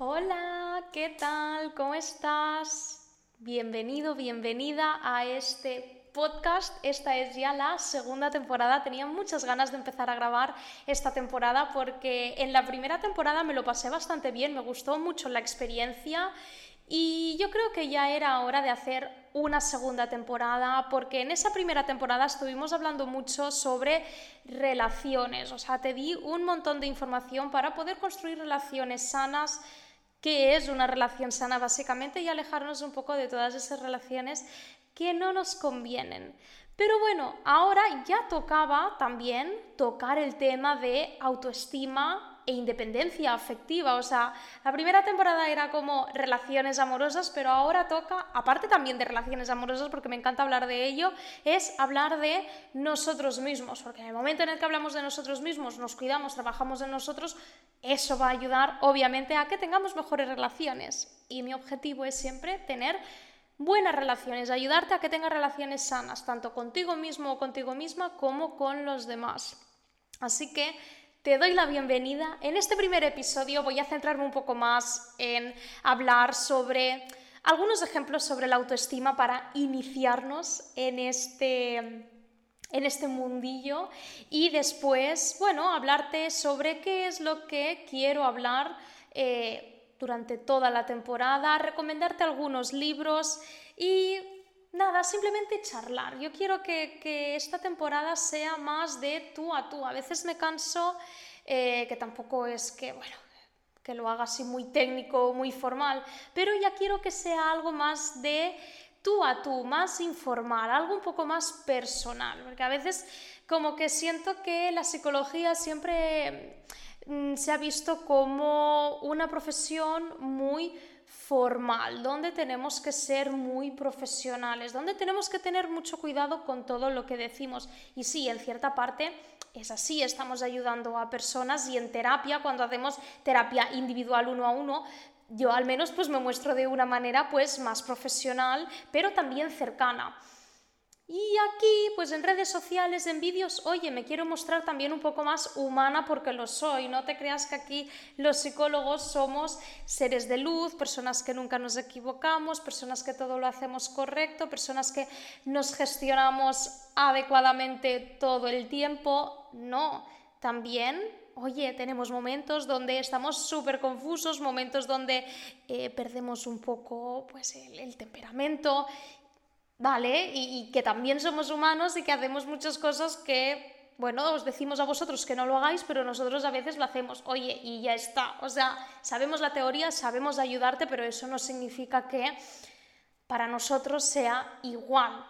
Hola, ¿qué tal? ¿Cómo estás? Bienvenido, bienvenida a este podcast. Esta es ya la segunda temporada. Tenía muchas ganas de empezar a grabar esta temporada porque en la primera temporada me lo pasé bastante bien, me gustó mucho la experiencia y yo creo que ya era hora de hacer una segunda temporada, porque en esa primera temporada estuvimos hablando mucho sobre relaciones, o sea, te di un montón de información para poder construir relaciones sanas, qué es una relación sana básicamente, y alejarnos un poco de todas esas relaciones que no nos convienen. Pero bueno, ahora ya tocaba también tocar el tema de autoestima e independencia afectiva. O sea, la primera temporada era como relaciones amorosas, pero ahora toca, aparte también de relaciones amorosas, porque me encanta hablar de ello, es hablar de nosotros mismos. Porque en el momento en el que hablamos de nosotros mismos, nos cuidamos, trabajamos en nosotros, eso va a ayudar, obviamente, a que tengamos mejores relaciones. Y mi objetivo es siempre tener buenas relaciones, ayudarte a que tengas relaciones sanas, tanto contigo mismo o contigo misma como con los demás. Así que te doy la bienvenida. En este primer episodio voy a centrarme un poco más en hablar sobre algunos ejemplos sobre la autoestima para iniciarnos en este, en este mundillo y después, bueno, hablarte sobre qué es lo que quiero hablar eh, durante toda la temporada, recomendarte algunos libros y nada, simplemente charlar. Yo quiero que, esta temporada sea más de tú a tú. A veces me canso, eh, que tampoco es que, bueno, que lo haga así muy técnico, muy formal, pero ya quiero que sea algo más de tú a tú, más informal, algo un poco más personal, porque a veces como que siento que la psicología siempre mm, se ha visto como una profesión muy formal, donde tenemos que ser muy profesionales, donde tenemos que tener mucho cuidado con todo lo que decimos. Y sí, en cierta parte es así, estamos ayudando a personas y en terapia, cuando hacemos terapia individual uno a uno, yo al menos pues me muestro de una manera pues más profesional, pero también cercana. Y aquí, pues en redes sociales, en vídeos, oye, me quiero mostrar también un poco más humana porque lo soy. No te creas que aquí los psicólogos somos seres de luz, personas que nunca nos equivocamos, personas que todo lo hacemos correcto, personas que nos gestionamos adecuadamente todo el tiempo. No, también oye, tenemos momentos donde estamos súper confusos, momentos donde eh, perdemos un poco pues, el, el, temperamento ¿vale? Y, que también somos humanos y que hacemos muchas cosas que, bueno, os decimos a vosotros que no lo hagáis, pero nosotros a veces lo hacemos, oye, y ya está. O sea, sabemos la teoría, sabemos ayudarte, pero eso no significa que para nosotros sea igual.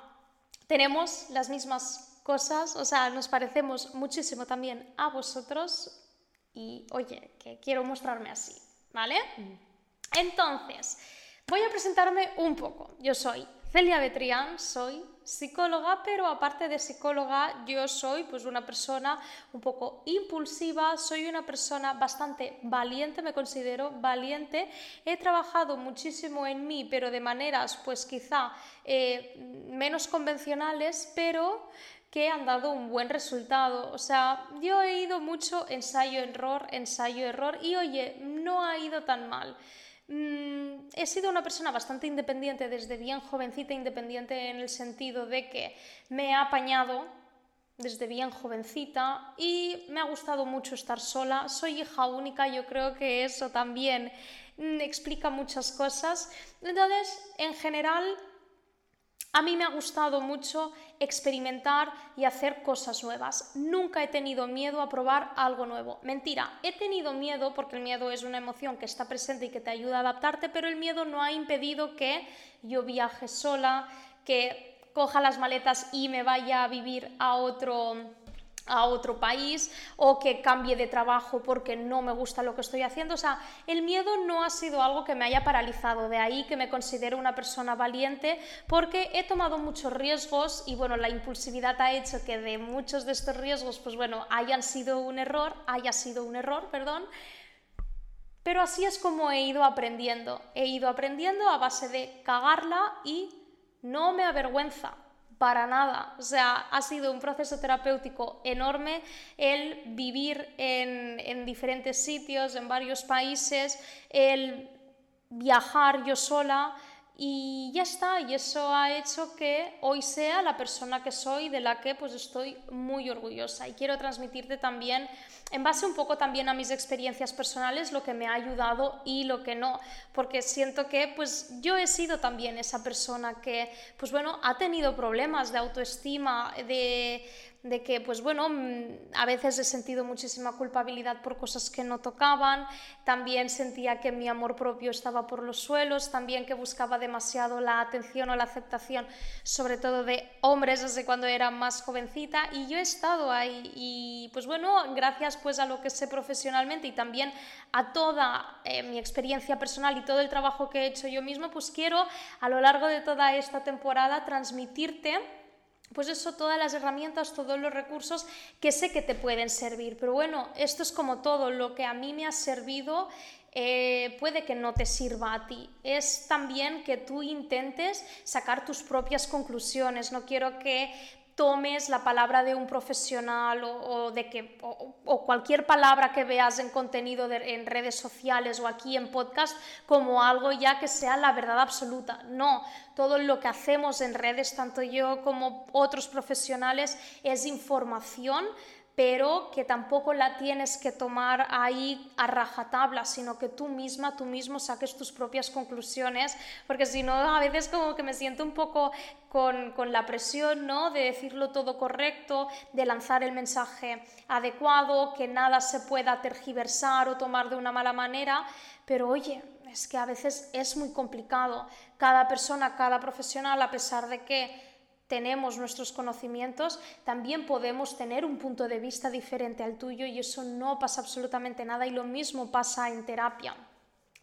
Tenemos las mismas cosas, o sea, nos parecemos muchísimo también a vosotros y, oye, que quiero mostrarme así, ¿vale? Mm. Entonces, voy a presentarme un poco. Yo soy Celia Betrián, soy psicóloga, pero aparte de psicóloga, yo soy pues una persona un poco impulsiva, soy una persona bastante valiente, me considero valiente. He trabajado muchísimo en mí, pero de maneras pues quizá eh, menos convencionales, pero que han dado un buen resultado. O sea, yo he ido mucho ensayo-error, ensayo-error y oye, no ha ido tan mal. Mm, he sido una persona bastante independiente desde bien jovencita, independiente en el sentido de que me he apañado desde bien jovencita y me ha gustado mucho estar sola. Soy hija única, yo creo que eso también mm, explica muchas cosas. Entonces, en general, a mí me ha gustado mucho experimentar y hacer cosas nuevas. Nunca he tenido miedo a probar algo nuevo. Mentira, he tenido miedo porque el miedo es una emoción que está presente y que te ayuda a adaptarte, pero el miedo no ha impedido que yo viaje sola, que coja las maletas y me vaya a vivir a otro a otro país o que cambie de trabajo porque no me gusta lo que estoy haciendo. O sea, el miedo no ha sido algo que me haya paralizado, de ahí que me considero una persona valiente porque he tomado muchos riesgos y bueno, la impulsividad ha hecho que de muchos de estos riesgos, pues bueno, hayan sido un error, haya sido un error, perdón. Pero así es como he ido aprendiendo. He ido aprendiendo a base de cagarla y no me avergüenza para nada. O sea, ha sido un proceso terapéutico enorme el vivir en, en diferentes sitios, en varios países, el viajar yo sola y ya está, y eso ha hecho que hoy sea la persona que soy, de la que pues estoy muy orgullosa. Y quiero transmitirte también, en base un poco también a mis experiencias personales, lo que me ha ayudado y lo que no, porque siento que pues yo he sido también esa persona que pues bueno, ha tenido problemas de autoestima, de de que, pues bueno, mm, a veces he sentido muchísima culpabilidad por cosas que no tocaban, también sentía que mi amor propio estaba por los suelos, también que buscaba demasiado la atención o la aceptación, sobre todo de hombres desde cuando era más jovencita, y yo he estado ahí, y pues bueno, gracias pues a lo que sé profesionalmente y también a toda eh, mi experiencia personal y todo el trabajo que he hecho yo mismo, pues quiero a lo largo de toda esta temporada transmitirte pues eso, todas las herramientas, todos los recursos que sé que te pueden servir. Pero bueno, esto es como todo, lo que a mí me ha servido eh, puede que no te sirva a ti. Es también que tú intentes sacar tus propias conclusiones. No quiero que tomes la palabra de un profesional o, de que, o, cualquier palabra que veas en contenido en redes sociales o aquí en podcast como algo ya que sea la verdad absoluta. No, todo lo que hacemos en redes, tanto yo como otros profesionales, es información pero que tampoco la tienes que tomar ahí a rajatabla, sino que tú misma, tú mismo saques tus propias conclusiones, porque si no, a veces como que me siento un poco con, con, la presión, ¿no? De decirlo todo correcto, de lanzar el mensaje adecuado, que nada se pueda tergiversar o tomar de una mala manera, pero oye, es que a veces es muy complicado. Cada persona, cada profesional, a pesar de que tenemos nuestros conocimientos, también podemos tener un punto de vista diferente al tuyo y eso no pasa absolutamente nada y lo mismo pasa en terapia.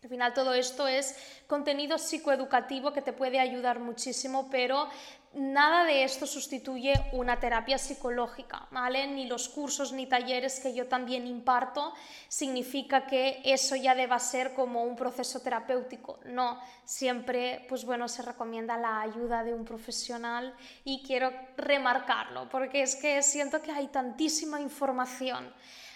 Al final todo esto es contenido psicoeducativo que te puede ayudar muchísimo, pero nada de esto sustituye una terapia psicológica, ¿vale? Ni los cursos ni talleres que yo también imparto significa que eso ya deba ser como un proceso terapéutico. No, siempre pues bueno, se recomienda la ayuda de un profesional y quiero remarcarlo porque es que siento que hay tantísima información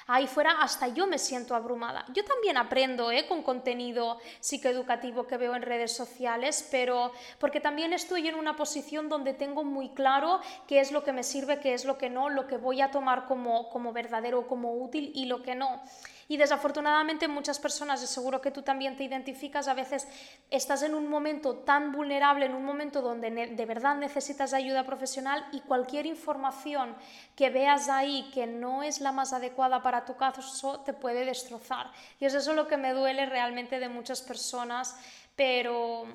ahí fuera hasta yo me siento abrumada. Yo también aprendo ¿eh? con contenido psicoeducativo que veo en redes sociales, pero porque también estoy en una posición donde tengo muy claro qué es lo que me sirve, qué es lo que no, lo que voy a tomar como, como verdadero, como útil y lo que no. Y desafortunadamente muchas personas, y seguro que tú también te identificas, a veces estás en un momento tan vulnerable, en un momento donde de verdad necesitas ayuda profesional y cualquier información que veas ahí que no es la más adecuada para tu caso te puede destrozar. Y es eso lo que me duele realmente de muchas personas, pero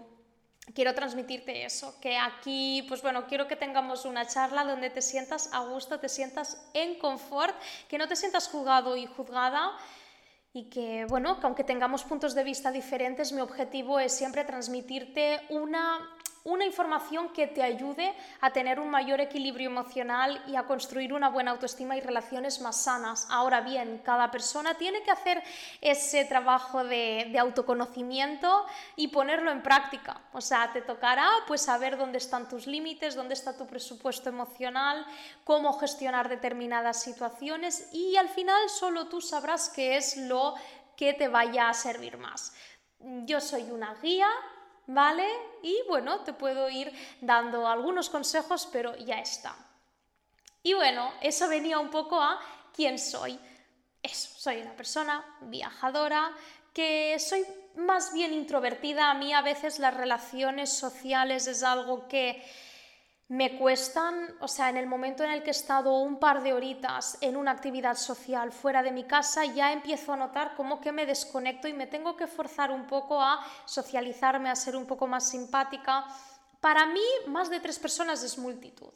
quiero transmitirte eso, que aquí, pues bueno, quiero que tengamos una charla donde te sientas a gusto, te sientas en confort, que no te sientas juzgado y juzgada, y que, bueno, que aunque tengamos puntos de vista diferentes, mi objetivo es siempre transmitirte una una información que te ayude a tener un mayor equilibrio emocional y a construir una buena autoestima y relaciones más sanas. Ahora bien, cada persona tiene que hacer ese trabajo de, autoconocimiento y ponerlo en práctica. O sea, te tocará pues saber dónde están tus límites, dónde está tu presupuesto emocional, cómo gestionar determinadas situaciones y al final solo tú sabrás qué es lo que te vaya a servir más. Yo soy una guía, ¿vale? Y bueno, te puedo ir dando algunos consejos, pero ya está. Y bueno, eso venía un poco a quién soy. Eso, soy una persona viajadora, que soy más bien introvertida. A mí a veces las relaciones sociales es algo que me cuestan, o sea, en el momento en el que he estado un par de horitas en una actividad social fuera de mi casa, ya empiezo a notar como que me desconecto y me tengo que forzar un poco a socializarme, a ser un poco más simpática. Para mí, más de tres personas es multitud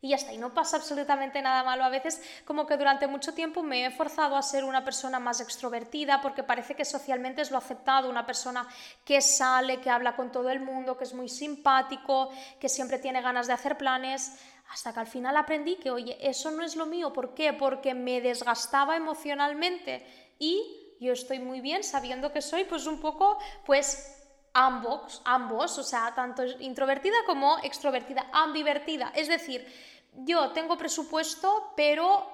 y ya está, y no pasa absolutamente nada malo. A veces como que durante mucho tiempo me he forzado a ser una persona más extrovertida porque parece que socialmente es lo aceptado, una persona que sale, que habla con todo el mundo, que es muy simpático, que siempre tiene ganas de hacer planes, hasta que al final aprendí que, oye, eso no es lo mío. ¿Por qué? Porque me desgastaba emocionalmente y yo estoy muy bien sabiendo que soy pues un poco pues ambos, ambos, o sea, tanto introvertida como extrovertida, ambivertida. Es decir, yo tengo presupuesto, pero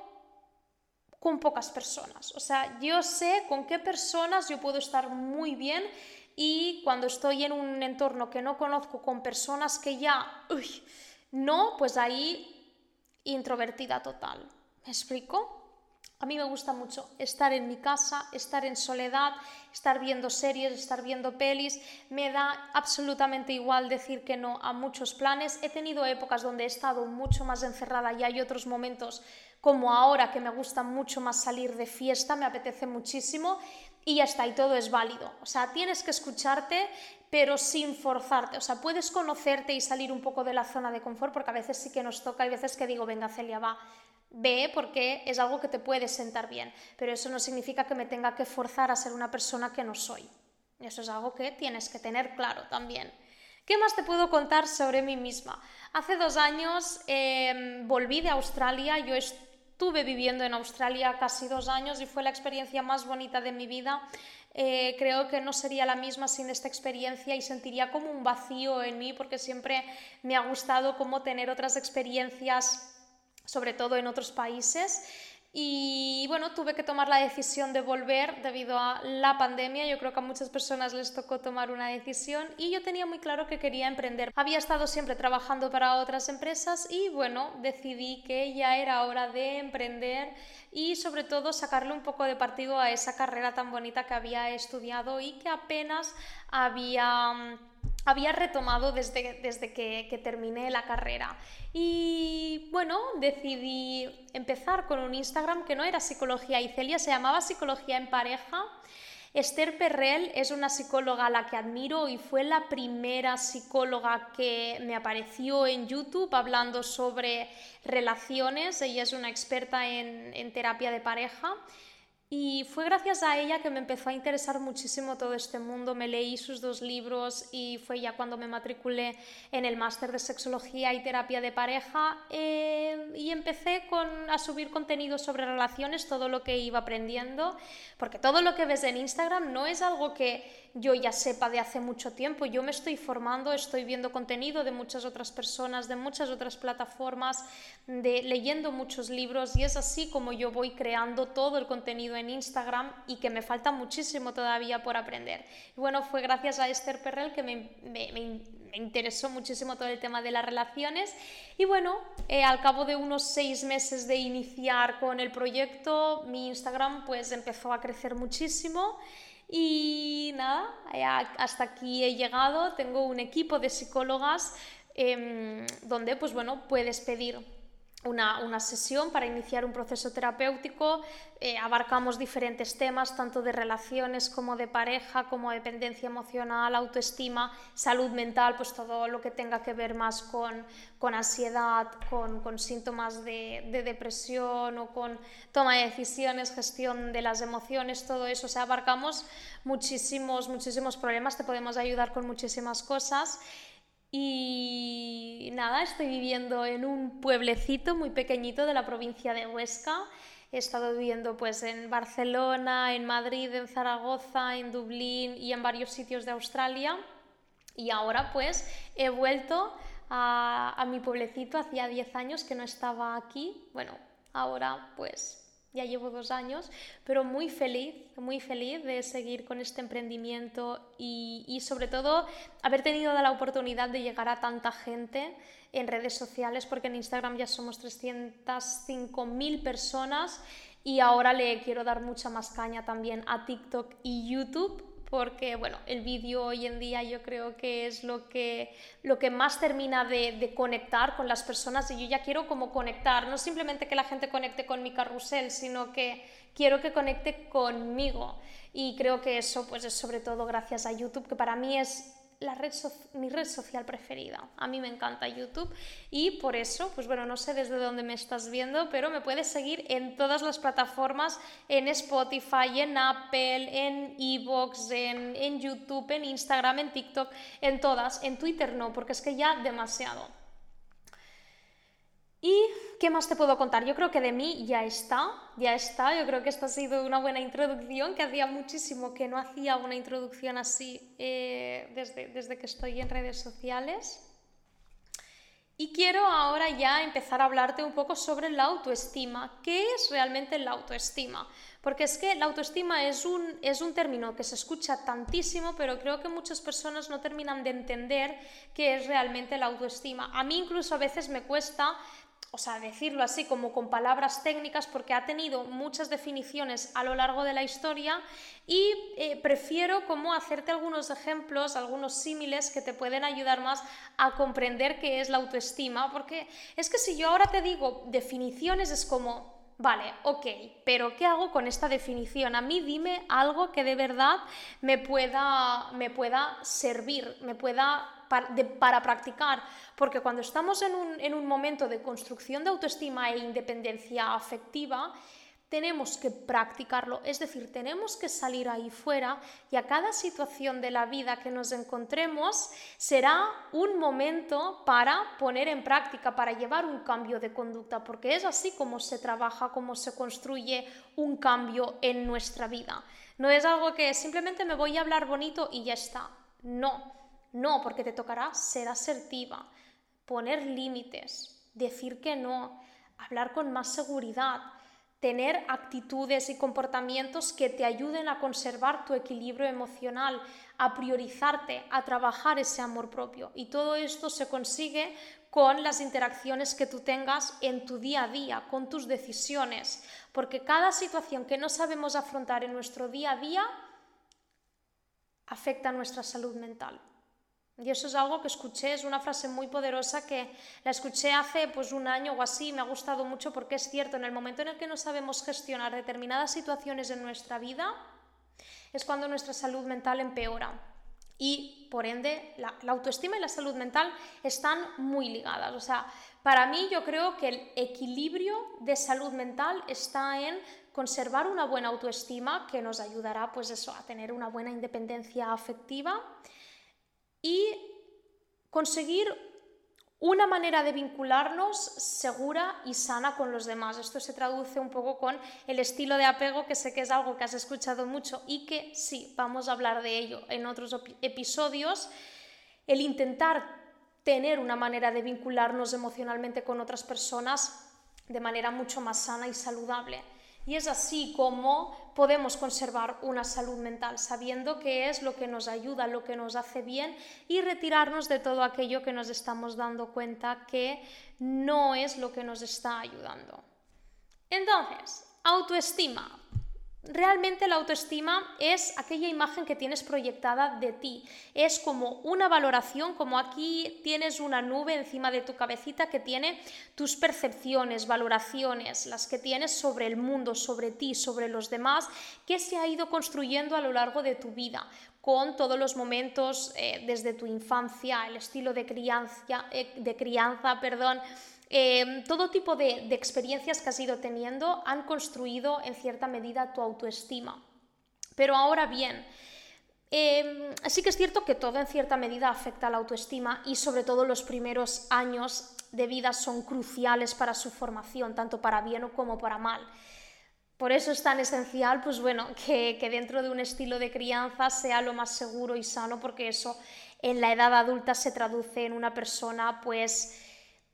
con pocas personas. O sea, yo sé con qué personas yo puedo estar muy bien y cuando estoy en un entorno que no conozco con personas que ya, uy, no, pues ahí introvertida total. ¿Me explico? A mí me gusta mucho estar en mi casa, estar en soledad, estar viendo series, estar viendo pelis. Me da absolutamente igual decir que no a muchos planes. He tenido épocas donde he estado mucho más encerrada y hay otros momentos como ahora que me gusta mucho más salir de fiesta, me apetece muchísimo y ya está, y todo es válido. O sea, tienes que escucharte, pero sin forzarte. O sea, puedes conocerte y salir un poco de la zona de confort, porque a veces sí que nos toca, hay veces que digo, venga Celia, va, ve porque es algo que te puede sentar bien, pero eso no significa que me tenga que forzar a ser una persona que no soy. Eso es algo que tienes que tener claro también. ¿Qué más te puedo contar sobre mí misma? Hace dos años em, volví de Australia, yo estuve viviendo en Australia casi dos años y fue la experiencia más bonita de mi vida. Eh, creo que no sería la misma sin esta experiencia y sentiría como un vacío en mí porque siempre me ha gustado como tener otras experiencias, sobre todo en otros países. Y bueno, tuve que tomar la decisión de volver debido a la pandemia. Yo creo que a muchas personas les tocó tomar una decisión y yo tenía muy claro que quería emprender. Había estado siempre trabajando para otras empresas y bueno, decidí que ya era hora de emprender y sobre todo sacarle un poco de partido a esa carrera tan bonita que había estudiado y que apenas había mm, había retomado desde, desde que, terminé la carrera. Y bueno, decidí empezar con un Instagram que no era Psicología y Celia, se llamaba Psicología en Pareja. Esther Perrell es una psicóloga a la que admiro y fue la primera psicóloga que me apareció en YouTube hablando sobre relaciones. Ella es una experta en, en terapia de pareja y fue gracias a ella que me empezó a interesar muchísimo todo este mundo. Me leí sus dos libros y fue ya cuando me matriculé en el máster de sexología y terapia de pareja eh, y empecé con, a subir contenido sobre relaciones, todo lo que iba aprendiendo, porque todo lo que ves en Instagram no es algo que yo ya sepa de hace mucho tiempo. Yo me estoy formando, estoy viendo contenido de muchas otras personas, de muchas otras plataformas, de leyendo muchos libros y es así como yo voy creando todo el contenido en Instagram y que me falta muchísimo todavía por aprender. Bueno, fue gracias a Esther Perrell que me, me, interesó muchísimo todo el tema de las relaciones y bueno, eh, al cabo de unos seis meses de iniciar con el proyecto, mi Instagram pues empezó a crecer muchísimo. Y nada, eh, hasta aquí he llegado. Tengo un equipo de psicólogas em, donde pues bueno, puedes pedir una, sesión para iniciar un proceso terapéutico. Eh, abarcamos diferentes temas, tanto de relaciones como de pareja, como dependencia emocional, autoestima, salud mental, pues todo lo que tenga que ver más con, con ansiedad, con, con síntomas de, de, depresión o con toma de decisiones, gestión de las emociones, todo eso. O sea, abarcamos muchísimos, muchísimos problemas, te podemos ayudar con muchísimas cosas. Y nada, estoy viviendo en un pueblecito muy pequeñito de la provincia de Huesca. He estado viviendo pues en Barcelona, en Madrid, en Zaragoza, en Dublín y en varios sitios de Australia. Y ahora pues he vuelto a, a mi pueblecito, hacía 10 años que no estaba aquí. Bueno, ahora pues ya llevo dos años, pero muy feliz, muy feliz de seguir con este emprendimiento y, sobre todo haber tenido la oportunidad de llegar a tanta gente en redes sociales, porque en Instagram ya somos 305.000 personas y ahora le quiero dar mucha más caña también a TikTok y YouTube porque bueno, el vídeo hoy en día yo creo que es lo que, lo que más termina de, conectar con las personas y yo ya quiero como conectar, no simplemente que la gente conecte con mi carrusel, sino que quiero que conecte conmigo. Y creo que eso pues es sobre todo gracias a YouTube, que para mí es la red mi red social preferida. A mí me encanta YouTube y por eso, pues bueno, no sé desde dónde me estás viendo, pero me puedes seguir en todas las plataformas, en Spotify, en Apple, en Evox, en, en YouTube, en Instagram, en TikTok, en todas. En Twitter no, porque es que ya demasiado. ¿Y qué más te puedo contar? Yo creo que de mí ya está, ya está. Yo creo que esta ha sido una buena introducción, que hacía muchísimo que no hacía una introducción así eh, desde, desde que estoy en redes sociales. Y quiero ahora ya empezar a hablarte un poco sobre la autoestima. ¿Qué es realmente la autoestima? Porque es que la autoestima es un, es un término que se escucha tantísimo, pero creo que muchas personas no terminan de entender qué es realmente la autoestima. A mí incluso a veces me cuesta o sea, decirlo así como con palabras técnicas porque ha tenido muchas definiciones a lo largo de la historia y eh, prefiero como hacerte algunos ejemplos, algunos símiles que te pueden ayudar más a comprender qué es la autoestima, porque es que si yo ahora te digo definiciones es como, vale, ok, pero ¿qué hago con esta definición? A mí dime algo que de verdad me pueda, me pueda servir, me pueda para, practicar, porque cuando estamos en un, en un momento de construcción de autoestima e independencia afectiva, tenemos que practicarlo, es decir, tenemos que salir ahí fuera y a cada situación de la vida que nos encontremos será un momento para poner en práctica, para llevar un cambio de conducta, porque es así como se trabaja, como se construye un cambio en nuestra vida. No es algo que simplemente me voy a hablar bonito y ya está. No, no, porque te tocará ser asertiva, poner límites, decir que no, hablar con más seguridad, tener actitudes y comportamientos que te ayuden a conservar tu equilibrio emocional, a priorizarte, a trabajar ese amor propio. Y todo esto se consigue con las interacciones que tú tengas en tu día a día, con tus decisiones, porque cada situación que no sabemos afrontar en nuestro día a día afecta a nuestra salud mental. Y eso es algo que escuché, es una frase muy poderosa que la escuché hace pues un año o así, me ha gustado mucho porque es cierto, en el momento en el que no sabemos gestionar determinadas situaciones en nuestra vida, es cuando nuestra salud mental empeora. Y por ende, la, la autoestima y la salud mental están muy ligadas. O sea, para mí yo creo que el equilibrio de salud mental está en conservar una buena autoestima que nos ayudará pues eso, a tener una buena independencia afectiva y conseguir una manera de vincularnos segura y sana con los demás. Esto se traduce un poco con el estilo de apego, que sé que es algo que has escuchado mucho y que sí, vamos a hablar de ello en otros episodios. El intentar tener una manera de vincularnos emocionalmente con otras personas de manera mucho más sana y saludable. Y es así como podemos conservar una salud mental, sabiendo qué es lo que nos ayuda, lo que nos hace bien y retirarnos de todo aquello que nos estamos dando cuenta que no es lo que nos está ayudando. Entonces, autoestima. Realmente la autoestima es aquella imagen que tienes proyectada de ti. Es como una valoración, como aquí tienes una nube encima de tu cabecita que tiene tus percepciones, valoraciones, las que tienes sobre el mundo, sobre ti, sobre los demás, que se ha ido construyendo a lo largo de tu vida con todos los momentos eh, desde tu infancia, el estilo de crianza, eh, de crianza perdón, Em, todo tipo de, experiencias que has ido teniendo han construido en cierta medida tu autoestima. Pero ahora bien, eh, sí que es cierto que todo en cierta medida afecta a la autoestima y sobre todo los primeros años de vida son cruciales para su formación, tanto para bien como para mal. Por eso es tan esencial, pues bueno, que, que dentro de un estilo de crianza sea lo más seguro y sano, porque eso en la edad adulta se traduce en una persona, pues,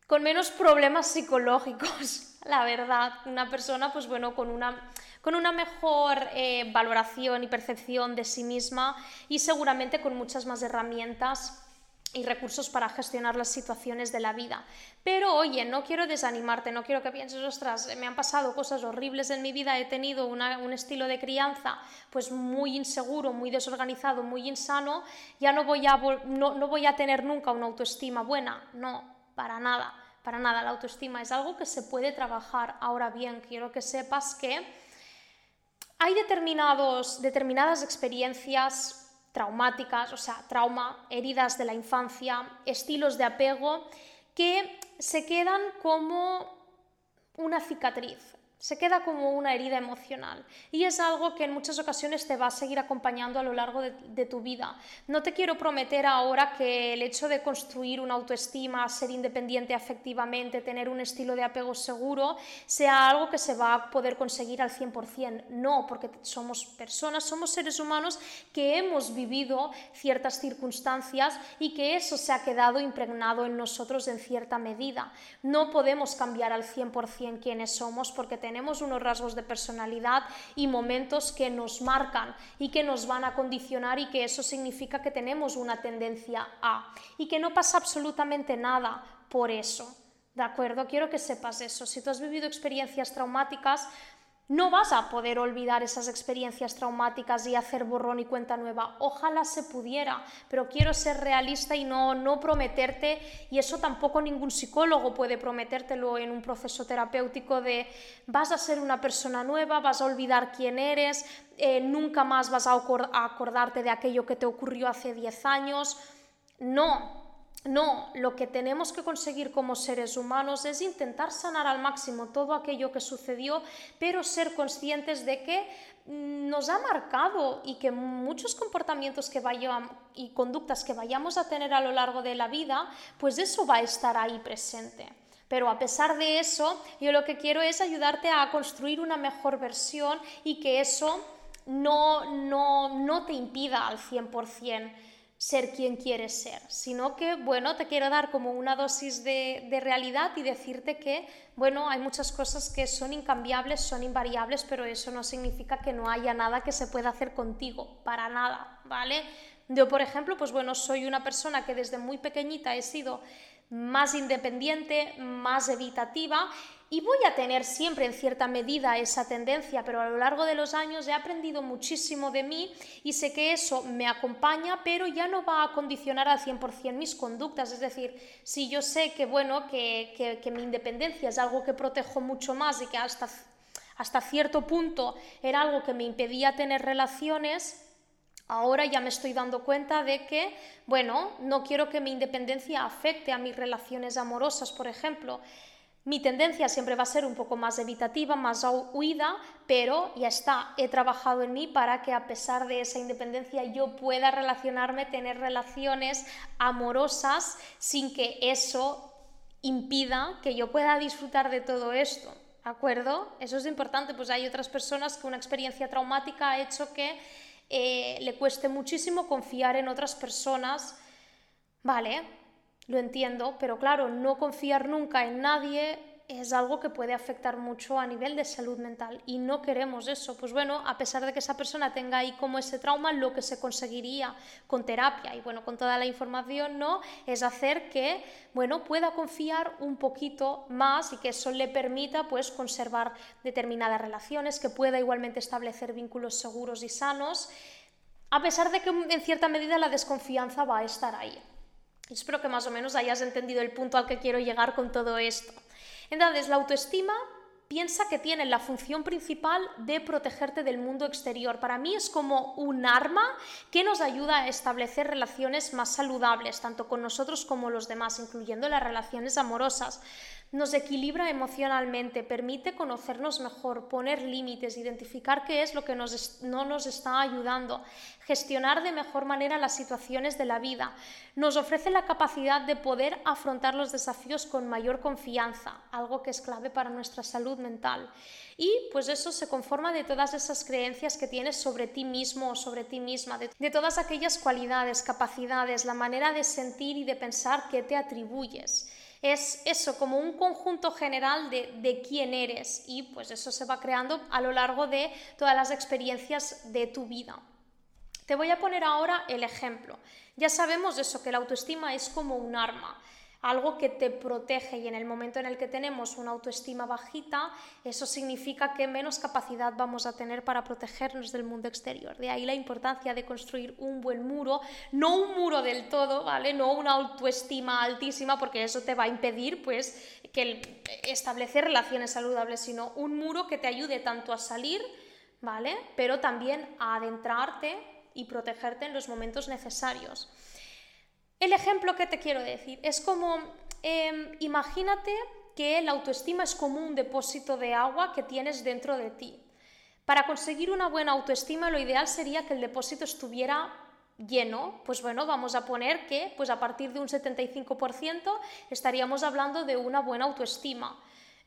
con menos problemas psicológicos, la verdad. Una persona, pues bueno, con una, con una mejor eh, valoración y percepción de sí misma y seguramente con muchas más herramientas y recursos para gestionar las situaciones de la vida. Pero oye, no quiero desanimarte, no quiero que pienses, ostras, me han pasado cosas horribles en mi vida, he tenido un estilo de crianza pues muy inseguro, muy desorganizado, muy insano, ya no voy a, no, no voy a tener nunca una autoestima buena. No, para nada, para nada. La autoestima es algo que se puede trabajar. Ahora bien, quiero que sepas que hay determinados, determinadas experiencias traumáticas, o sea, trauma, heridas de la infancia, estilos de apego, que se quedan como una cicatriz. Se queda como una herida emocional y es algo que en muchas ocasiones te va a seguir acompañando a lo largo de, tu vida. No te quiero prometer ahora que el hecho de construir una autoestima, ser independiente afectivamente, tener un estilo de apego seguro, sea algo que se va a poder conseguir al 100%. No, porque somos personas, somos seres humanos que hemos vivido ciertas circunstancias y que eso se ha quedado impregnado en nosotros en cierta medida. No podemos cambiar al 100% quiénes somos porque tenemos unos rasgos de personalidad y momentos que nos marcan y que nos van a condicionar y que eso significa que tenemos una tendencia a y que no pasa absolutamente nada por eso. ¿De acuerdo? Quiero que sepas eso. Si tú has vivido experiencias traumáticas, no vas a poder olvidar esas experiencias traumáticas y hacer borrón y cuenta nueva. Ojalá se pudiera, pero quiero ser realista y no, no prometerte, y eso tampoco ningún psicólogo puede prometértelo en un proceso terapéutico de vas a ser una persona nueva, vas a olvidar quién eres, eh, nunca más vas a acordarte de aquello que te ocurrió hace 10 años. No, no, lo que tenemos que conseguir como seres humanos es intentar sanar al máximo todo aquello que sucedió, pero ser conscientes de que mm, nos ha marcado y que muchos comportamientos que vayamos y conductas que vayamos a tener a lo largo de la vida, pues eso va a estar ahí presente. Pero a pesar de eso, yo lo que quiero es ayudarte a construir una mejor versión y que eso no, no, no te impida al 100% ser quien quieres ser, sino que, bueno, te quiero dar como una dosis de, realidad y decirte que, bueno, hay muchas cosas que son incambiables, son invariables, pero eso no significa que no haya nada que se pueda hacer contigo, para nada, ¿vale? Yo, por ejemplo, pues bueno, soy una persona que desde muy pequeñita he sido más independiente, más evitativa y voy a tener siempre en cierta medida esa tendencia, pero a lo largo de los años he aprendido muchísimo de mí y sé que eso me acompaña, pero ya no va a condicionar al 100% mis conductas. Es decir, si yo sé que, bueno, que, mi independencia es algo que protejo mucho más y que hasta, hasta cierto punto era algo que me impedía tener relaciones, Ahora ya me estoy dando cuenta de que, bueno, no quiero que mi independencia afecte a mis relaciones amorosas, por ejemplo. Mi tendencia siempre va a ser un poco más evitativa, más huida, pero ya está, he trabajado en mí para que a pesar de esa independencia yo pueda relacionarme, tener relaciones amorosas sin que eso impida que yo pueda disfrutar de todo esto. ¿De acuerdo? Eso es importante, pues hay otras personas que una experiencia traumática ha hecho que eh, le cueste muchísimo confiar en otras personas. Vale, lo entiendo, pero claro, no confiar nunca en nadie es algo que puede afectar mucho a nivel de salud mental y no queremos eso. Pues bueno, a pesar de que esa persona tenga ahí como ese trauma, lo que se conseguiría con terapia y bueno, con toda la información, ¿no? Es hacer que, bueno, pueda confiar un poquito más y que eso le permita pues conservar determinadas relaciones, que pueda igualmente establecer vínculos seguros y sanos, a pesar de que en cierta medida la desconfianza va a estar ahí. Espero que más o menos hayas entendido el punto al que quiero llegar con todo esto. Entonces, la autoestima piensa que tiene la función principal de protegerte del mundo exterior. Para mí es como un arma que nos ayuda a establecer relaciones más saludables, tanto con nosotros como los demás, incluyendo las relaciones amorosas nos equilibra emocionalmente, permite conocernos mejor, poner límites, identificar qué es lo que no nos está ayudando, gestionar de mejor manera las situaciones de la vida, nos ofrece la capacidad de poder afrontar los desafíos con mayor confianza, algo que es clave para nuestra salud mental. Y pues eso se conforma de todas esas creencias que tienes sobre ti mismo o sobre ti misma, de, de todas aquellas cualidades, capacidades, la manera de sentir y de pensar que te atribuyes. Es eso, como un conjunto general de, quién eres y pues eso se va creando a lo largo de todas las experiencias de tu vida. Te voy a poner ahora el ejemplo. Ya sabemos eso, que la autoestima es como un arma algo que te protege y en el momento en el que tenemos una autoestima bajita, eso significa que menos capacidad vamos a tener para protegernos del mundo exterior. De ahí la importancia de construir un buen muro, no un muro del todo, ¿vale? No una autoestima altísima porque eso te va a impedir pues que establecer relaciones saludables, sino un muro que te ayude tanto a salir, ¿vale? Pero también a adentrarte y protegerte en los momentos necesarios. El ejemplo que te quiero decir es como, em, imagínate que la autoestima es como un depósito de agua que tienes dentro de ti. Para conseguir una buena autoestima, lo ideal sería que el depósito estuviera lleno, pues bueno, vamos a poner que pues a partir de un 75% estaríamos hablando de una buena autoestima.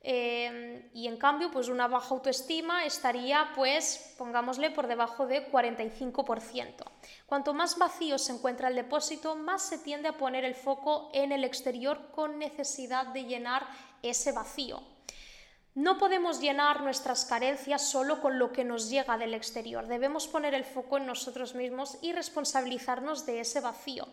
Em, y en cambio, pues una baja autoestima estaría, pues, pongámosle, por debajo de 45%. Cuanto más vacío se encuentra el depósito, más se tiende a poner el foco en el exterior con necesidad de llenar ese vacío. No podemos llenar nuestras carencias solo con lo que nos llega del exterior. Debemos poner el foco en nosotros mismos y responsabilizarnos de ese vacío.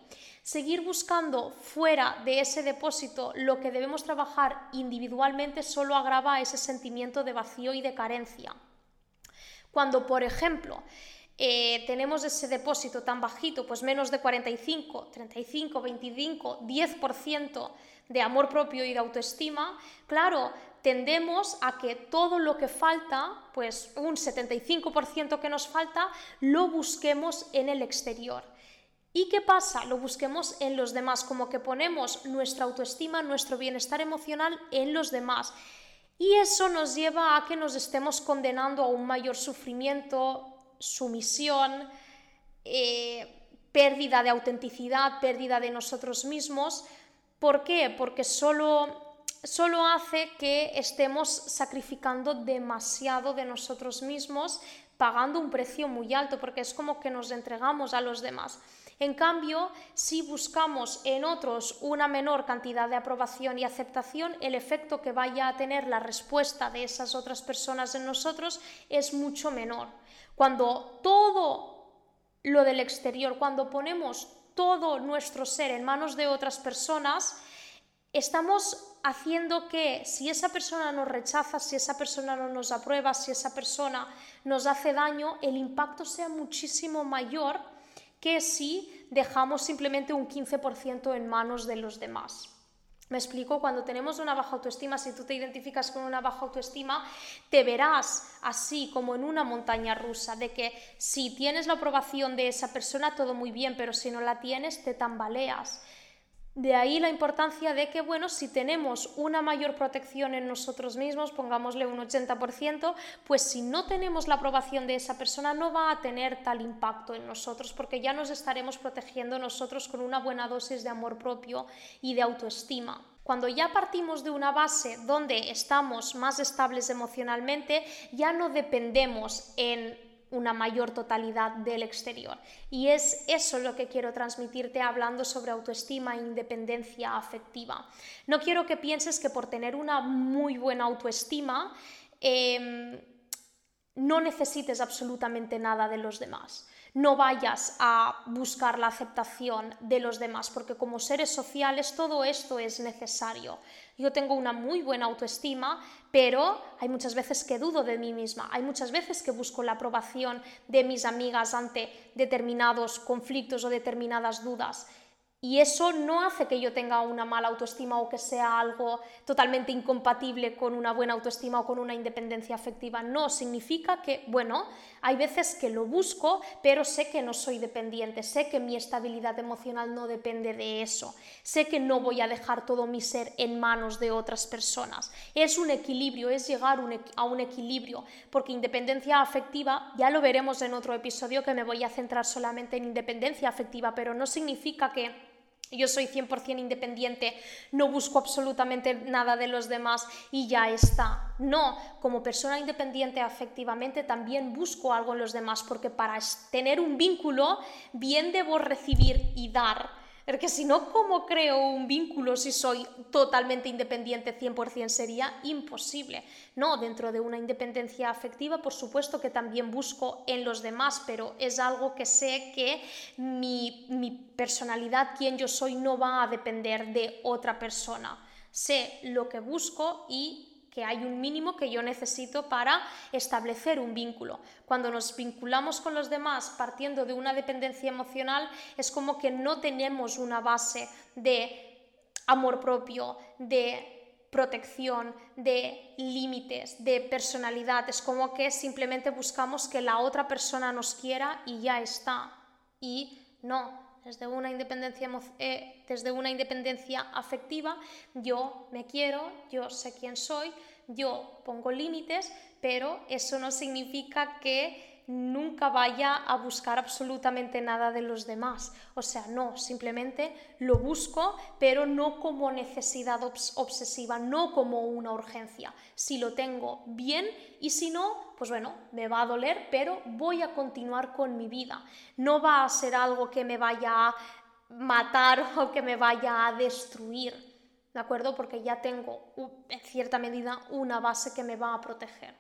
Seguir buscando fuera de ese depósito lo que debemos trabajar individualmente solo agrava ese sentimiento de vacío y de carencia. Cuando, por ejemplo, eh, tenemos ese depósito tan bajito, pues menos de 45, 35, 25, 10% de amor propio y de autoestima, claro, tendemos a que todo lo que falta, pues un 75% que nos falta, lo busquemos en el exterior. ¿Y qué pasa? Lo busquemos en los demás, como que ponemos nuestra autoestima, nuestro bienestar emocional en los demás. Y eso nos lleva a que nos estemos condenando a un mayor sufrimiento, sumisión, eh, pérdida de autenticidad, pérdida de nosotros mismos. ¿Por qué? Porque solo solo hace que estemos sacrificando demasiado de nosotros mismos, pagando un precio muy alto, porque es como que nos entregamos a los demás. En cambio, si buscamos en otros una menor cantidad de aprobación y aceptación, el efecto que vaya a tener la respuesta de esas otras personas en nosotros es mucho menor. Cuando todo lo del exterior, cuando ponemos todo nuestro ser en manos de otras personas, estamos haciendo que si esa persona nos rechaza, si esa persona no nos aprueba, si esa persona nos hace daño, el impacto sea muchísimo mayor que si dejamos simplemente un 15% en manos de los demás. Me explico, cuando tenemos una baja autoestima, si tú te identificas con una baja autoestima, te verás así como en una montaña rusa, de que si tienes la aprobación de esa persona, todo muy bien, pero si no la tienes, te tambaleas. De ahí la importancia de que, bueno, si tenemos una mayor protección en nosotros mismos, pongámosle un 80%, pues si no tenemos la aprobación de esa persona no va a tener tal impacto en nosotros, porque ya nos estaremos protegiendo nosotros con una buena dosis de amor propio y de autoestima. Cuando ya partimos de una base donde estamos más estables emocionalmente, ya no dependemos en una mayor totalidad del exterior. Y es eso lo que quiero transmitirte hablando sobre autoestima e independencia afectiva. No quiero que pienses que por tener una muy buena autoestima em, no necesites absolutamente nada de los demás no vayas a buscar la aceptación de los demás, porque como seres sociales todo esto es necesario. Yo tengo una muy buena autoestima, pero hay muchas veces que dudo de mí misma, hay muchas veces que busco la aprobación de mis amigas ante determinados conflictos o determinadas dudas. Y eso no hace que yo tenga una mala autoestima o que sea algo totalmente incompatible con una buena autoestima o con una independencia afectiva. No, significa que, bueno, hay veces que lo busco, pero sé que no soy dependiente, sé que mi estabilidad emocional no depende de eso, sé que no voy a dejar todo mi ser en manos de otras personas. Es un equilibrio, es llegar a un equilibrio, porque independencia afectiva, ya lo veremos en otro episodio que me voy a centrar solamente en independencia afectiva, pero no significa que yo soy 100% independiente, no busco absolutamente nada de los demás y ya está. No, como persona independiente afectivamente también busco algo en los demás porque para tener un vínculo bien debo recibir y dar porque si no, ¿cómo creo un vínculo si soy totalmente independiente 100%? Sería imposible. No, dentro de una independencia afectiva, por supuesto que también busco en los demás, pero es algo que sé que mi, mi personalidad, quien yo soy, no va a depender de otra persona. Sé lo que busco y que hay un mínimo que yo necesito para establecer un vínculo. Cuando nos vinculamos con los demás partiendo de una dependencia emocional, es como que no tenemos una base de amor propio, de protección, de límites, de personalidad. Es como que simplemente buscamos que la otra persona nos quiera y ya está. Y no, desde una independencia, eh, desde una independencia afectiva, yo me quiero, yo sé quién soy, yo pongo límites, pero eso no significa que nunca vaya a buscar absolutamente nada de los demás. O sea, no, simplemente lo busco, pero no como necesidad obsesiva, no como una urgencia. Si lo tengo bien y si no, pues bueno, me va a doler, pero voy a continuar con mi vida. No va a ser algo que me vaya a matar o que me vaya a destruir. ¿De acuerdo? Porque ya tengo en cierta medida una base que me va a proteger.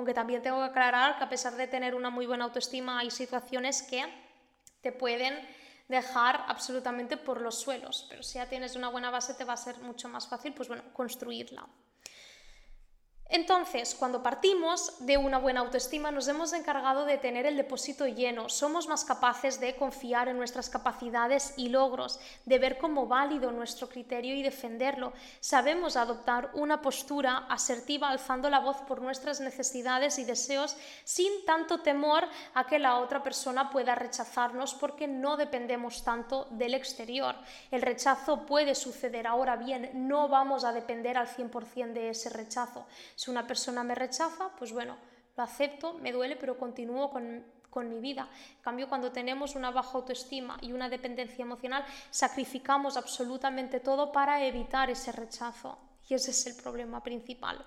Aunque también tengo que aclarar que a pesar de tener una muy buena autoestima, hay situaciones que te pueden dejar absolutamente por los suelos, pero si ya tienes una buena base te va a ser mucho más fácil, pues bueno, construirla. Entonces, cuando partimos de una buena autoestima, nos hemos encargado de tener el depósito lleno, somos más capaces de confiar en nuestras capacidades y logros, de ver como válido nuestro criterio y defenderlo. Sabemos adoptar una postura asertiva alzando la voz por nuestras necesidades y deseos sin tanto temor a que la otra persona pueda rechazarnos porque no dependemos tanto del exterior. El rechazo puede suceder, ahora bien, no vamos a depender al 100% de ese rechazo si una persona me rechaza, pues bueno, lo acepto, me duele, pero continúo con, con mi vida. En cambio, cuando tenemos una baja autoestima y una dependencia emocional, sacrificamos absolutamente todo para evitar ese rechazo. Y ese es el problema principal.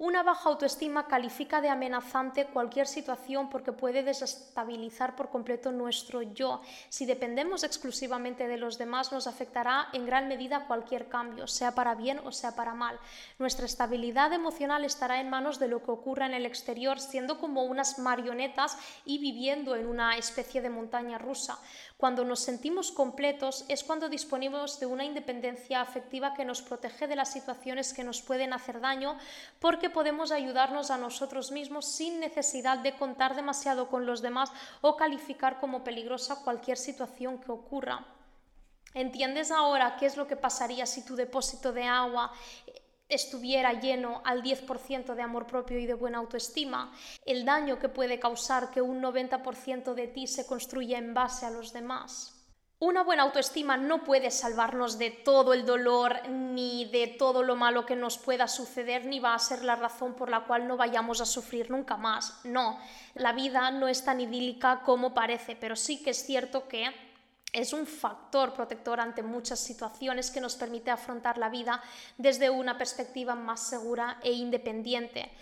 Una baja autoestima califica de amenazante cualquier situación porque puede desestabilizar por completo nuestro yo. Si dependemos exclusivamente de los demás, nos afectará en gran medida cualquier cambio, sea para bien o sea para mal. Nuestra estabilidad emocional estará en manos de lo que ocurra en el exterior, siendo como unas marionetas y viviendo en una especie de montaña rusa. Cuando nos sentimos completos es cuando disponemos de una independencia afectiva que nos protege de las situaciones que nos pueden hacer daño porque podemos ayudarnos a nosotros mismos sin necesidad de contar demasiado con los demás o calificar como peligrosa cualquier situación que ocurra. ¿Entiendes ahora qué es lo que pasaría si tu depósito de agua estuviera lleno al 10% de amor propio y de buena autoestima, el daño que puede causar que un 90% de ti se construya en base a los demás. Una buena autoestima no puede salvarnos de todo el dolor ni de todo lo malo que nos pueda suceder, ni va a ser la razón por la cual no vayamos a sufrir nunca más. No, la vida no es tan idílica como parece, pero sí que es cierto que es un factor protector ante muchas situaciones que nos permite afrontar la vida desde una perspectiva más segura e independiente.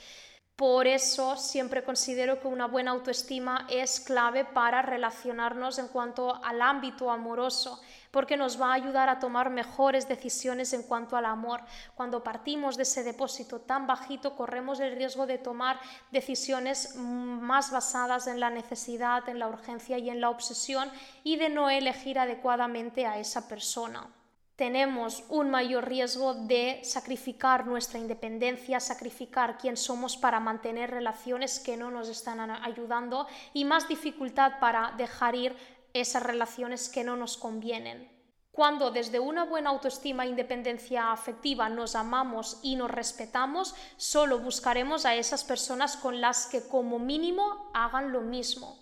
Por eso siempre considero que una buena autoestima es clave para relacionarnos en cuanto al ámbito amoroso, porque nos va a ayudar a tomar mejores decisiones en cuanto al amor. Cuando partimos de ese depósito tan bajito, corremos el riesgo de tomar decisiones más basadas en la necesidad, en la urgencia y en la obsesión y de no elegir adecuadamente a esa persona tenemos un mayor riesgo de sacrificar nuestra independencia, sacrificar quién somos para mantener relaciones que no nos están ayudando y más dificultad para dejar ir esas relaciones que no nos convienen. Cuando desde una buena autoestima e independencia afectiva nos amamos y nos respetamos, solo buscaremos a esas personas con las que como mínimo hagan lo mismo.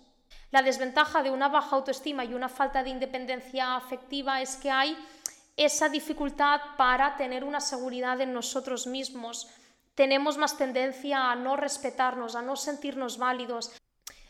La desventaja de una baja autoestima y una falta de independencia afectiva es que hay esa dificultad para tener una seguridad en nosotros mismos. Tenemos más tendencia a no respetarnos, a no sentirnos válidos.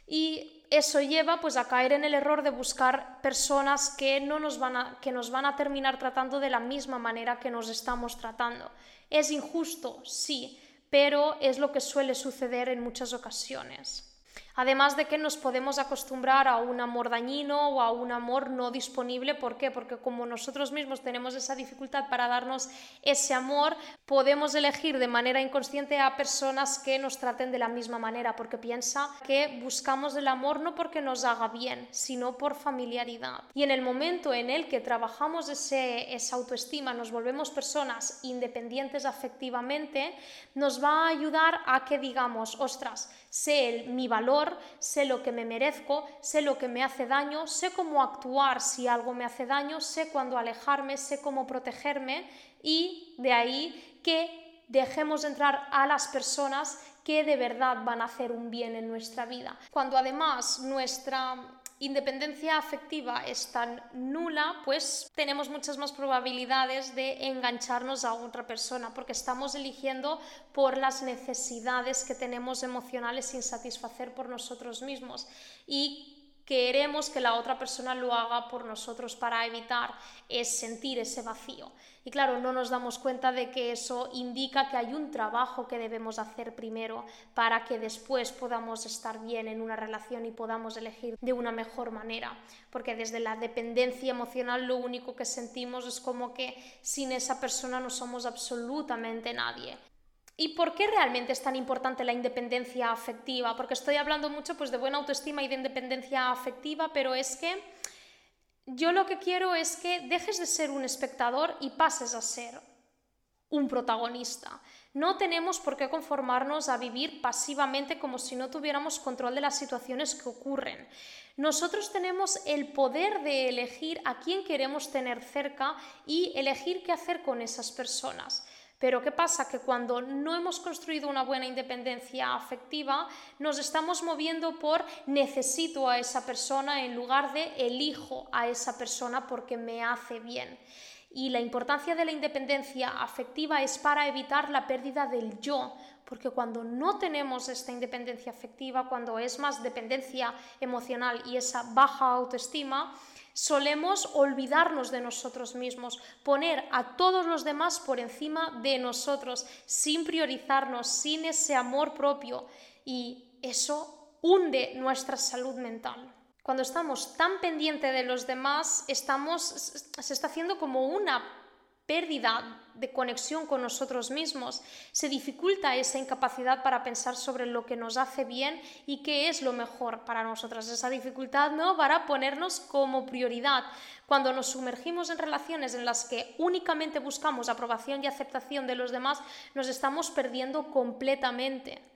Y eso lleva pues a caer en el error de buscar personas que, no nos van a, que nos van a terminar tratando de la misma manera que nos estamos tratando. Es injusto, sí, pero es lo que suele suceder en muchas ocasiones. Además de que nos podemos acostumbrar a un amor dañino o a un amor no disponible. ¿Por qué? Porque como nosotros mismos tenemos esa dificultad para darnos ese amor, podemos elegir de manera inconsciente a personas que nos traten de la misma manera, porque piensa que buscamos el amor no porque nos haga bien, sino por familiaridad. Y en el momento en el que trabajamos ese, esa autoestima, nos volvemos personas independientes afectivamente, nos va a ayudar a que digamos, ostras, sé mi valor, sé lo que me merezco, sé lo que me hace daño, sé cómo actuar si algo me hace daño, sé cuándo alejarme, sé cómo protegerme y de ahí que dejemos entrar a las personas que de verdad van a hacer un bien en nuestra vida. Cuando además nuestra independencia afectiva es tan nula, pues tenemos muchas más probabilidades de engancharnos a otra persona, porque estamos eligiendo por las necesidades que tenemos emocionales sin satisfacer por nosotros mismos. Y queremos que la otra persona lo haga por nosotros para evitar es sentir ese vacío. Y claro, no nos damos cuenta de que eso indica que hay un trabajo que debemos hacer primero para que después podamos estar bien en una relación y podamos elegir de una mejor manera. Porque desde la dependencia emocional lo único que sentimos es como que sin esa persona no somos absolutamente nadie. ¿Y por qué realmente es tan importante la independencia afectiva? Porque estoy hablando mucho pues, de buena autoestima y de independencia afectiva, pero es que yo lo que quiero es que dejes de ser un espectador y pases a ser un protagonista. No tenemos por qué conformarnos a vivir pasivamente como si no tuviéramos control de las situaciones que ocurren. Nosotros tenemos el poder de elegir a quién queremos tener cerca y elegir qué hacer con esas personas. Pero ¿qué pasa? Que cuando no hemos construido una buena independencia afectiva, nos estamos moviendo por necesito a esa persona en lugar de elijo a esa persona porque me hace bien. Y la importancia de la independencia afectiva es para evitar la pérdida del yo, porque cuando no tenemos esta independencia afectiva, cuando es más dependencia emocional y esa baja autoestima, solemos olvidarnos de nosotros mismos, poner a todos los demás por encima de nosotros, sin priorizarnos, sin ese amor propio. Y eso hunde nuestra salud mental. Cuando estamos tan pendientes de los demás, estamos, se está haciendo como una pérdida de conexión con nosotros mismos, se dificulta esa incapacidad para pensar sobre lo que nos hace bien y qué es lo mejor para nosotras. Esa dificultad no para ponernos como prioridad. Cuando nos sumergimos en relaciones en las que únicamente buscamos aprobación y aceptación de los demás, nos estamos perdiendo completamente.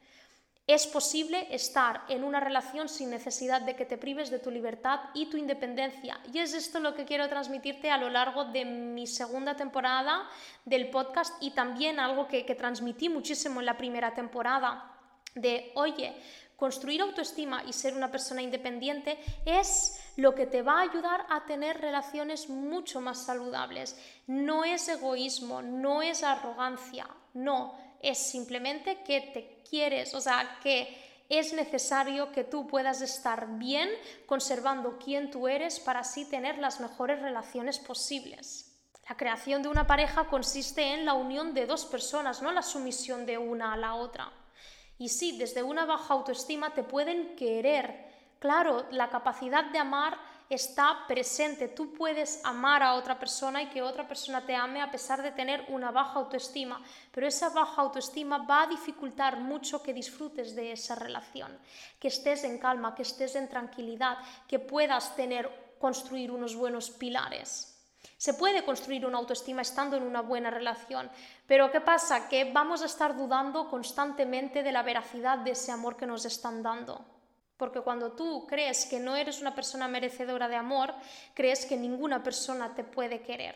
Es posible estar en una relación sin necesidad de que te prives de tu libertad y tu independencia. Y es esto lo que quiero transmitirte a lo largo de mi segunda temporada del podcast y también algo que, transmití muchísimo en la primera temporada. De, oye, construir autoestima y ser una persona independiente es lo que te va a ayudar a tener relaciones mucho más saludables. No es egoísmo, no es arrogancia, no, es simplemente que te quieres, o sea, que es necesario que tú puedas estar bien conservando quién tú eres para así tener las mejores relaciones posibles. La creación de una pareja consiste en la unión de dos personas, no la sumisión de una a la otra. Y sí, desde una baja autoestima te pueden querer. Claro, la capacidad de amar está presente. Tú puedes amar a otra persona y que otra persona te ame a pesar de tener una baja autoestima, pero esa baja autoestima va a dificultar mucho que disfrutes de esa relación, que estés en calma, que estés en tranquilidad, que puedas tener construir unos buenos pilares. Se puede construir una autoestima estando en una buena relación, pero ¿qué pasa? Que vamos a estar dudando constantemente de la veracidad de ese amor que nos están dando. Porque cuando tú crees que no eres una persona merecedora de amor, crees que ninguna persona te puede querer.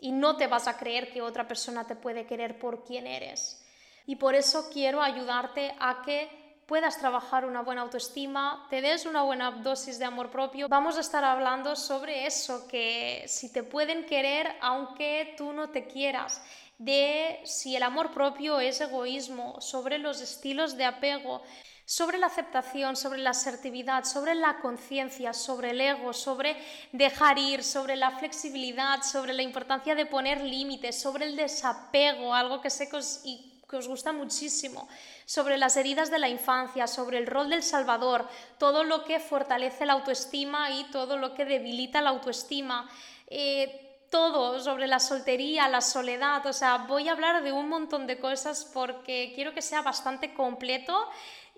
Y no te vas a creer que otra persona te puede querer por quien eres. Y por eso quiero ayudarte a que puedas trabajar una buena autoestima, te des una buena dosis de amor propio. Vamos a estar hablando sobre eso, que si te pueden querer aunque tú no te quieras, de si el amor propio es egoísmo, sobre los estilos de apego sobre la aceptación, sobre la asertividad, sobre la conciencia, sobre el ego, sobre dejar ir, sobre la flexibilidad, sobre la importancia de poner límites, sobre el desapego, algo que sé que os, gusta muchísimo, sobre las heridas de la infancia, sobre el rol del salvador, todo lo que fortalece la autoestima y todo lo que debilita la autoestima. Eh, todo sobre la soltería, la soledad, o sea, voy a hablar de un montón de cosas porque quiero que sea bastante completo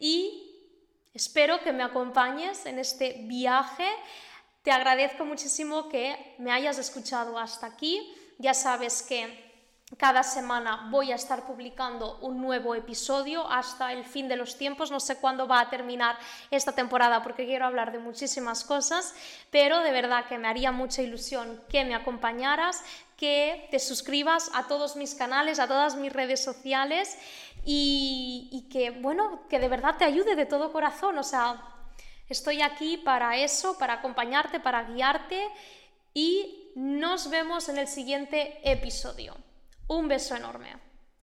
y espero que me acompañes en este viaje. Te agradezco muchísimo que me hayas escuchado hasta aquí. Ya sabes que cada semana voy a estar publicando un nuevo episodio hasta el fin de los tiempos. No sé cuándo va a terminar esta temporada porque quiero hablar de muchísimas cosas, pero de verdad que me haría mucha ilusión que me acompañaras, que te suscribas a todos mis canales, a todas mis redes sociales y, que, bueno, que de verdad te ayude de todo corazón. O sea, Estoy aquí para eso, para acompañarte, para guiarte y nos vemos en el siguiente episodio. Un beso enorme.